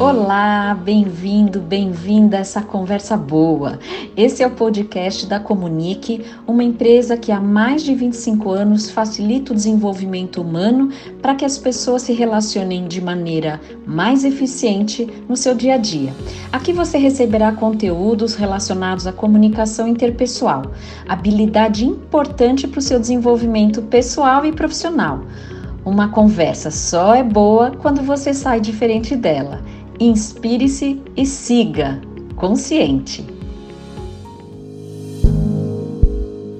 Olá, bem-vindo, bem-vinda a essa conversa boa. Esse é o podcast da Comunique, uma empresa que há mais de 25 anos facilita o desenvolvimento humano para que as pessoas se relacionem de maneira mais eficiente no seu dia a dia. Aqui você receberá conteúdos relacionados à comunicação interpessoal, habilidade importante para o seu desenvolvimento pessoal e profissional. Uma conversa só é boa quando você sai diferente dela. Inspire-se e siga, consciente.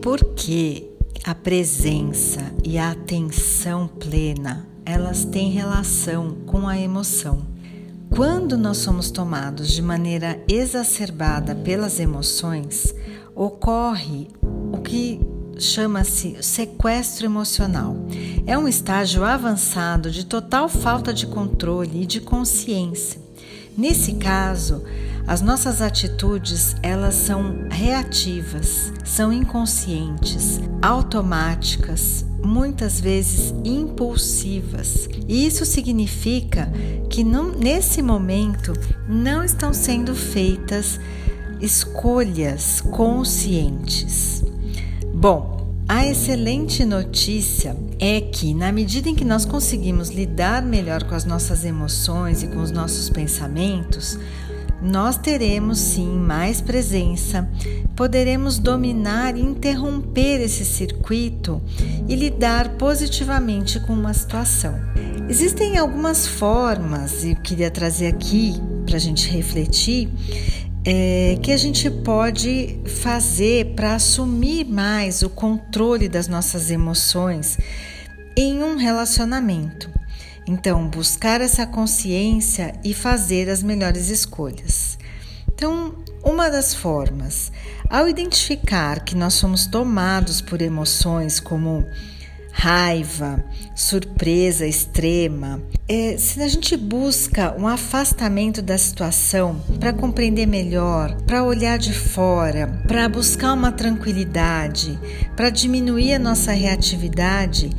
Porque a presença e a atenção plena, elas têm relação com a emoção. Quando nós somos tomados de maneira exacerbada pelas emoções, ocorre o que chama-se sequestro emocional. É um estágio avançado de total falta de controle e de consciência. Nesse caso, as nossas atitudes, elas são reativas, são inconscientes, automáticas, muitas vezes impulsivas. E isso significa que não, nesse momento não estão sendo feitas escolhas conscientes. Bom, a excelente notícia é que, na medida em que nós conseguimos lidar melhor com as nossas emoções e com os nossos pensamentos, nós teremos sim mais presença, poderemos dominar e interromper esse circuito e lidar positivamente com uma situação. Existem algumas formas, e eu queria trazer aqui para a gente refletir, é, que a gente pode fazer para assumir mais o controle das nossas emoções em um relacionamento. Então, buscar essa consciência e fazer as melhores escolhas. Então, uma das formas, ao identificar que nós somos tomados por emoções como raiva, surpresa extrema. É, se a gente busca um afastamento da situação para compreender melhor, para olhar de fora, para buscar uma tranquilidade, para diminuir a nossa reatividade,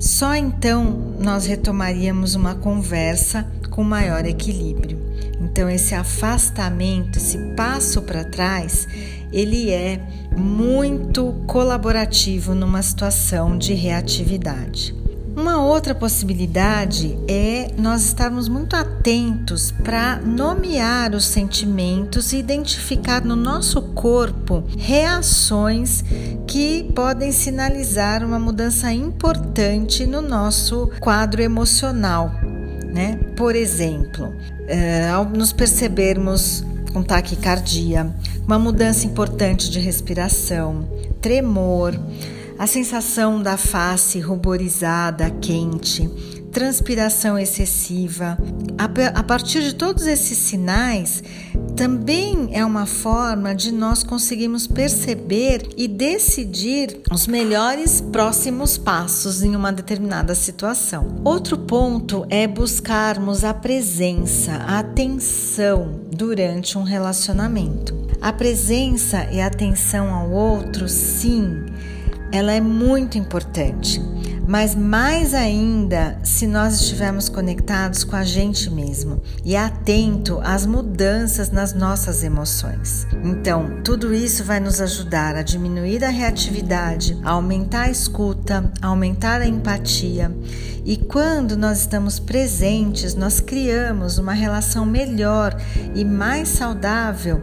só então nós retomaríamos uma conversa com maior equilíbrio. Então, esse afastamento, esse passo para trás, ele é muito colaborativo numa situação de reatividade. Uma outra possibilidade é nós estarmos muito atentos para nomear os sentimentos e identificar no nosso corpo reações que podem sinalizar uma mudança importante no nosso quadro emocional. Né? Por exemplo, eh, ao nos percebermos com taquicardia, uma mudança importante de respiração, tremor, a sensação da face ruborizada, quente, transpiração excessiva. A partir de todos esses sinais, também é uma forma de nós conseguirmos perceber e decidir os melhores próximos passos em uma determinada situação. Outro ponto é buscarmos a presença, a atenção durante um relacionamento. A presença e a atenção ao outro, sim, ela é muito importante, mas mais ainda se nós estivermos conectados com a gente mesmo e atento às mudanças nas nossas emoções. Então, tudo isso vai nos ajudar a diminuir a reatividade, a aumentar a escuta, a aumentar a empatia. E quando nós estamos presentes, nós criamos uma relação melhor e mais saudável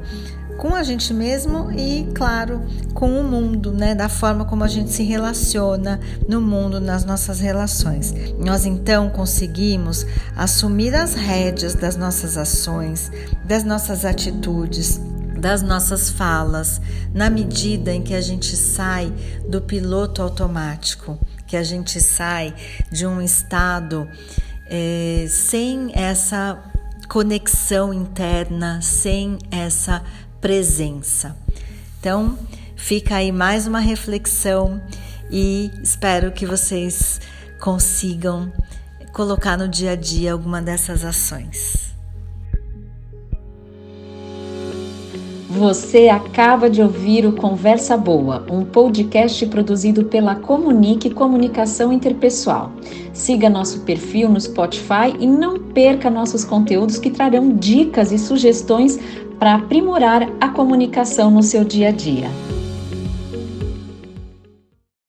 com a gente mesmo e, claro, com o mundo, né? Da forma como a gente se relaciona no mundo, nas nossas relações. Nós então conseguimos assumir as rédeas das nossas ações, das nossas atitudes, das nossas falas, na medida em que a gente sai do piloto automático, que a gente sai de um estado é, sem essa conexão interna, sem essa presença. Então, fica aí mais uma reflexão e espero que vocês consigam colocar no dia a dia alguma dessas ações. Você acaba de ouvir o Conversa Boa, um podcast produzido pela Comunique Comunicação Interpessoal. Siga nosso perfil no Spotify e não perca nossos conteúdos que trarão dicas e sugestões para aprimorar a comunicação no seu dia a dia.